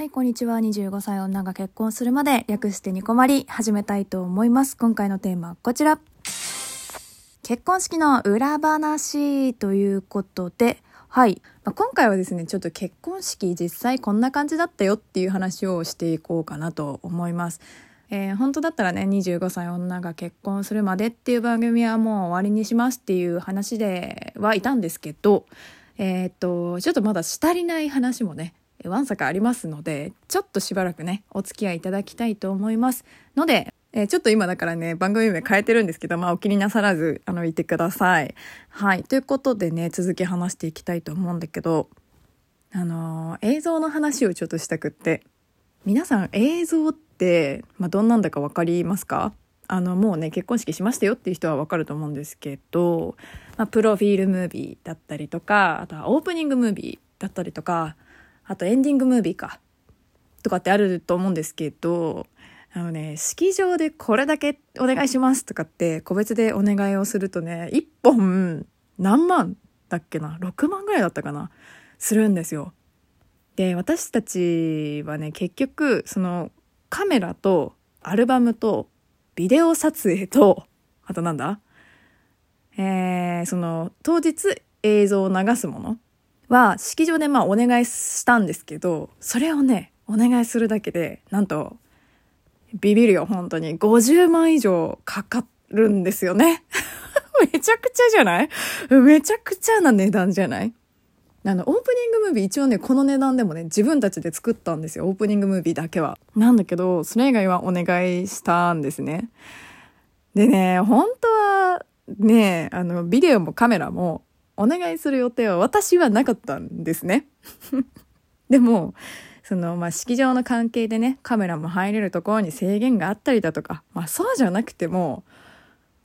はい、こんにちは。25歳女が結婚するまで略してニコマリ始めたいと思います。今回のテーマはこちら。結婚式の裏話ということで、はい。まあ、今回はですね、ちょっと結婚式実際こんな感じだったよっていう話をしていこうかなと思います。えー、本当だったらね、25歳女が結婚するまでっていう番組はもう終わりにしますっていう話ではいたんですけど、えー、っと、ちょっとまだしたりない話もね、わんさかありますので、ちょっとしばらくね、お付き合いいただきたいと思います。ので、えー、ちょっと今だからね、番組名変えてるんですけど、まあお気になさらず、あの、いてください。はい。ということでね、続き話していきたいと思うんだけど、あのー、映像の話をちょっとしたくって、皆さん映像って、まあどんなんだかわかりますか？あの、もうね、結婚式しましたよっていう人はわかると思うんですけど、まあ、プロフィールムービーだったりとか、あとはオープニングムービーだったりとか、あとエンディングムービーか。とかってあると思うんですけど、あのね、式場でこれだけお願いしますとかって個別でお願いをするとね、1本何万だっけな ?6 万ぐらいだったかな？するんですよ。で、私たちはね、結局、そのカメラとアルバムとビデオ撮影と、あとなんだ？えー、その当日映像を流すものは式場でまあお願いしたんですけど、それをね、お願いするだけで、なんと、ビビるよ、本当に。50万以上かかるんですよね。めちゃくちゃじゃない？めちゃくちゃな値段じゃない？あの、オープニングムービー一応ね、この値段でもね、自分たちで作ったんですよ。オープニングムービーだけは。なんだけど、それ以外はお願いしたんですね。でね、本当は、ね、あの、ビデオもカメラもお願いする予定は私はなかったんですね。でも、その、まあ、式場の関係でね、カメラも入れるところに制限があったりだとか、まあ、そうじゃなくても、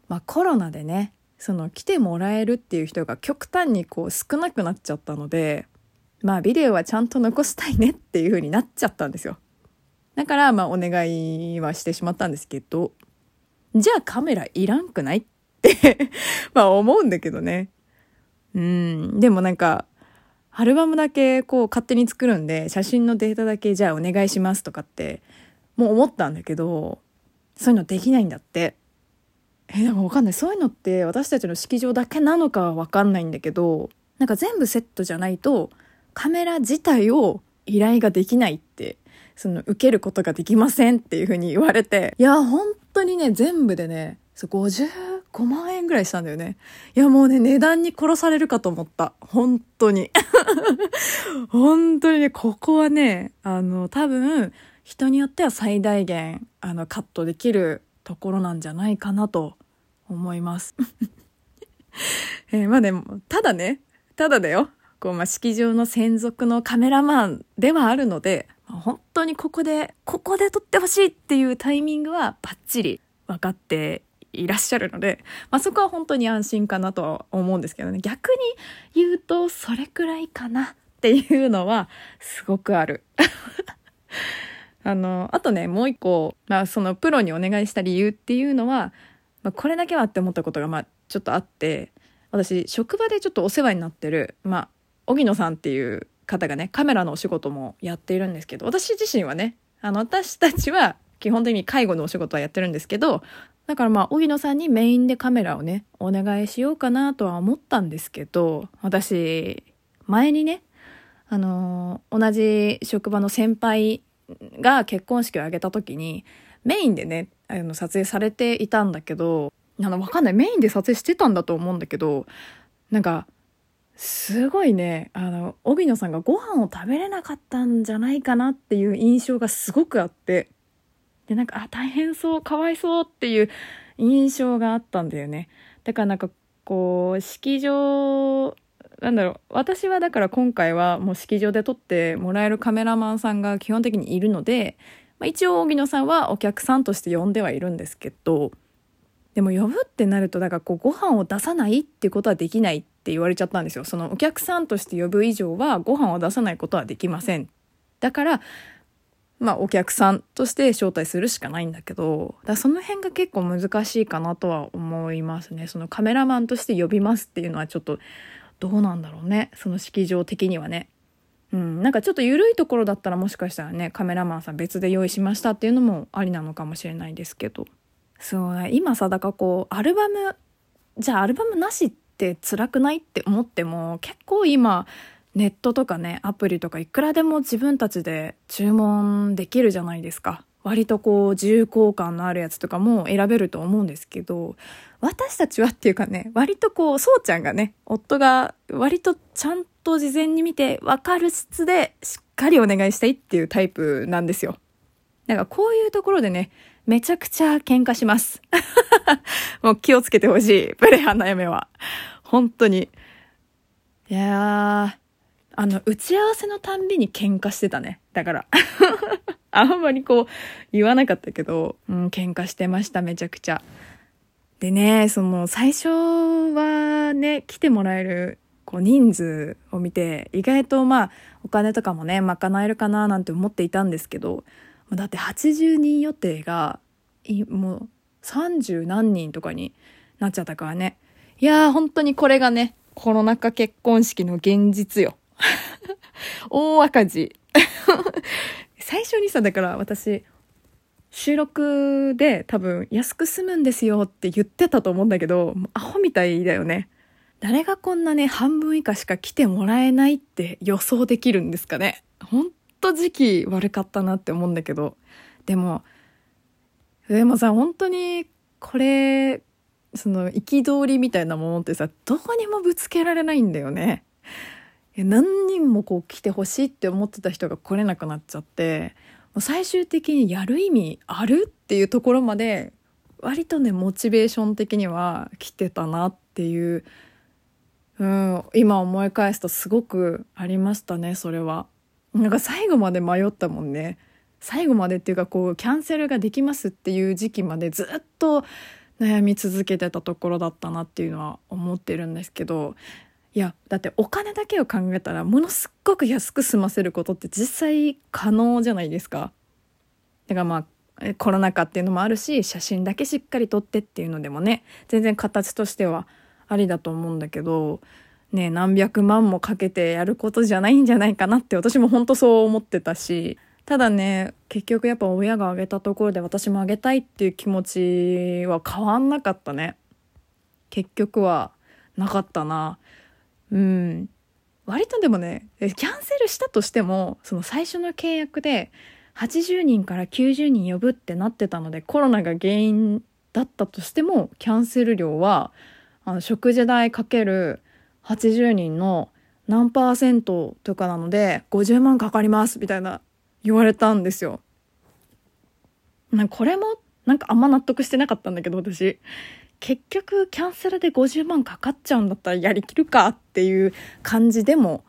まあ、コロナでね、その、来てもらえるっていう人が極端にこう少なくなっちゃったので、まあ、ビデオはちゃんと残したいねっていう風になっちゃったんですよ。だから、まあ、お願いはしてしまったんですけど、じゃあカメラいらんくないって まあ思うんだけどね。うん、でもなんか、アルバムだけこう勝手に作るんで、写真のデータだけじゃあお願いしますとかって、もう思ったんだけど、そういうのできないんだって。え、でもわかんない。そういうのって私たちの式場だけなのかはわかんないんだけど、なんか全部セットじゃないと、カメラ自体を依頼ができないって、その受けることができませんっていうふうに言われて、いや、本当にね、全部でね、そ5万円ぐらいしたんだよね。いやもうね、値段に殺されるかと思った。本当に。本当にね、ここはね、あの、多分、人によっては最大限、あの、カットできるところなんじゃないかなと思います。えー、まあでも、ただね、ただだよ。こう、まあ、式場の専属のカメラマンではあるので、本当にここで、ここで撮ってほしいっていうタイミングはバッチリ分かっていらっしゃるので、まあ、そこは本当に安心かなとは思うんですけどね逆に言うとそれくらいかなっていうのはすごくある。あの、あとね、もう一個、まあそのプロにお願いした理由っていうのは、まあ、これだけはって思ったことがまあちょっとあって、私、職場でちょっとお世話になってる、まあ、荻野さんっていう方がね、カメラのお仕事もやっているんですけど、私自身はね、あの、私たちは基本的に介護のお仕事はやってるんですけど、だからまあ、荻野さんにメインでカメラをね、お願いしようかなとは思ったんですけど、私、前にね、あのー、同じ職場の先輩が結婚式を挙げた時に、メインでね、あの、撮影されていたんだけど、あの、わかんない。メインで撮影してたんだと思うんだけど、なんか、すごいね、あの、荻野さんがご飯を食べれなかったんじゃないかなっていう印象がすごくあって、で、なんか、あ、大変そう、かわいそうっていう印象があったんだよね。だからなんか、こう、式場、なんだろう、私はだから今回はもう式場で撮ってもらえるカメラマンさんが基本的にいるので、まあ、一応荻野さんはお客さんとして呼んではいるんですけど、でも呼ぶってなると、だからこうご飯を出さないっていうことはできないって言われちゃったんですよ。そのお客さんとして呼ぶ以上はご飯を出さないことはできません。だから、まあお客さんとして招待するしかないんだけど、だその辺が結構難しいかなとは思いますね。そのカメラマンとして呼びますっていうのはちょっとどうなんだろうね。その式場的にはね。うん、なんかちょっと緩いところだったらもしかしたらねカメラマンさん別で用意しましたっていうのもありなのかもしれないですけどそう今さだからこうアルバムじゃあアルバムなしって辛くないって思っても結構今ネットとかねアプリとかいくらでも自分たちで注文できるじゃないですか割とこう自由交換のあるやつとかも選べると思うんですけど私たちはっていうかね割とこうそうちゃんがね夫が割とちゃんと事前に見て分かる質でしっかりお願いしたいっていうタイプなんですよだからこういうところでねめちゃくちゃ喧嘩します。もう気をつけてほしい。プレハンの嫁は。本当に。いやー、あの、打ち合わせのたんびに喧嘩してたね。だから。あんまりこう、言わなかったけど、うん、喧嘩してました、めちゃくちゃ。でね、その、最初はね、来てもらえる、こう、人数を見て、意外とまあ、お金とかもね、賄えるかななんて思っていたんですけど、だって80人予定が、もう30何人とかになっちゃったからね。いやー、本当にこれがね、コロナ禍結婚式の現実よ。大赤字。最初にさ、だから私、収録で多分安く済むんですよって言ってたと思うんだけど、アホみたいだよね。誰がこんなね、半分以下しか来てもらえないって予想できるんですかね。ほんと時期悪かったなって思うんだけど。でも、でもさ、本当にこれ、その憤りみたいなものってさ、どこにもぶつけられないんだよね。何人もこう来てほしいって思ってた人が来れなくなっちゃって最終的にやる意味あるっていうところまで割とねモチベーション的には来てたなっていう、うん、今思い返すとすごくありましたねそれは。なんか最後まで迷ったもんね。最後までっていうかこうキャンセルができますっていう時期までずっと悩み続けてたところだったなっていうのは思ってるんですけどいやだってお金だけを考えたらものすっごく安く済ませることって実際可能じゃないですか。だからまあコロナ禍っていうのもあるし写真だけしっかり撮ってっていうのでもね全然形としてはありだと思うんだけどね何百万もかけてやることじゃないんじゃないかなって私も本当そう思ってたしただね結局やっぱ親があげたところで私もあげたいっていう気持ちは変わんなかったね結局はなかったなうん。割とでもね、キャンセルしたとしても、その最初の契約で80人から90人呼ぶってなってたので、コロナが原因だったとしても、キャンセル料は、あの、食事代かける80人の何パーセントとかなので、50万かかりますみたいな言われたんですよ。なこれもなんかあんま納得してなかったんだけど、私。結局キャンセルで50万かかっちゃうんだったらやりきるかっていう感じでも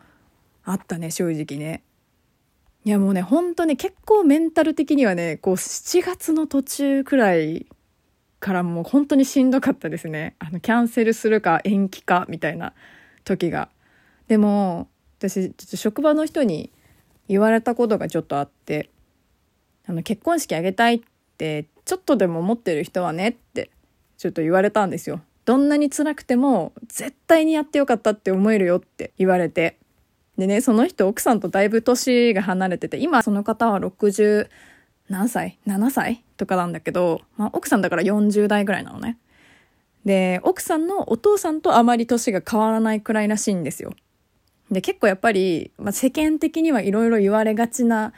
あったね正直ね。いやもうねほんとね結構メンタル的にはねこう7月の途中くらいからもう本当にしんどかったですねあのキャンセルするか延期かみたいな時が。でも私ちょっと職場の人に言われたことがちょっとあってあの結婚式あげたいってちょっとでも思ってる人はねってちょっと言われたんですよ。どんなに辛くても絶対にやってよかったって思えるよって言われて。でね、その人奥さんとだいぶ年が離れてて、今その方は60何歳 ?7 歳？とかなんだけど、まあ、奥さんだから40代ぐらいなのね。で、奥さんのお父さんとあまり年が変わらないくらいらしいんですよ。で、結構やっぱり、まあ、世間的にはいろいろ言われがちな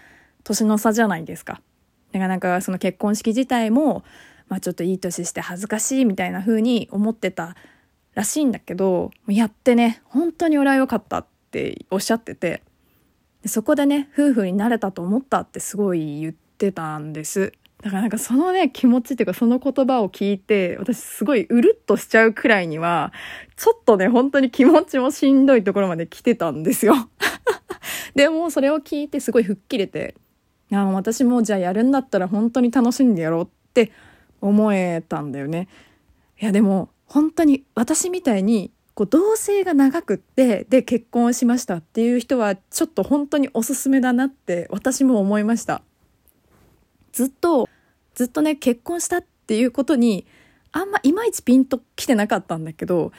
年の差じゃないですか。だからなんかその結婚式自体も、まあ、ちょっといい年して恥ずかしいみたいな風に思ってたらしいんだけどやってね本当に俺は良かったっておっしゃってて。そこでね夫婦になれたと思ったってすごい言ってたんです。だからなんかそのね気持ちっていうかその言葉を聞いて私すごいうるっとしちゃうくらいにはちょっとね本当に気持ちもしんどいところまで来てたんですよ。でもそれを聞いてすごい吹っ切れてあ私もじゃあやるんだったら本当に楽しんでやろうって思えたんだよね。いやでも本当に私みたいにこう同棲が長くってで結婚しましたっていう人はちょっと本当におすすめだなって私も思いました。ずっとずっとね結婚したっていうことにあんまいまいちピンときてなかったんだけど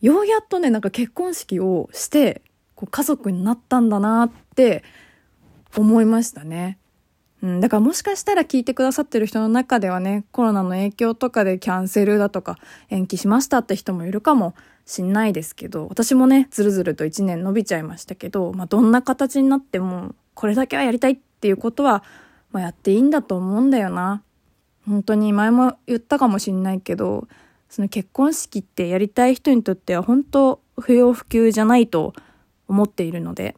ようやっとねなんか結婚式をしてこう家族になったんだなって思いましたね。うん、だからもしかしたら聞いてくださってる人の中ではね、コロナの影響とかでキャンセルだとか延期しましたって人もいるかもしんないですけど、私もね、ずるずると1年伸びちゃいましたけど、まあ、どんな形になっても、これだけはやりたいっていうことは、まあ、やっていいんだと思うんだよな。本当に前も言ったかもしんないけど、その結婚式ってやりたい人にとっては本当不要不急じゃないと思っているので、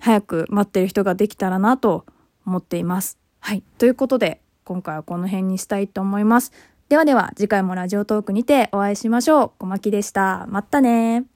早く待ってる人ができたらなと思っています。はい。ということで、今回はこの辺にしたいと思います。ではでは、次回もラジオトークにてお会いしましょう。小牧でした。またね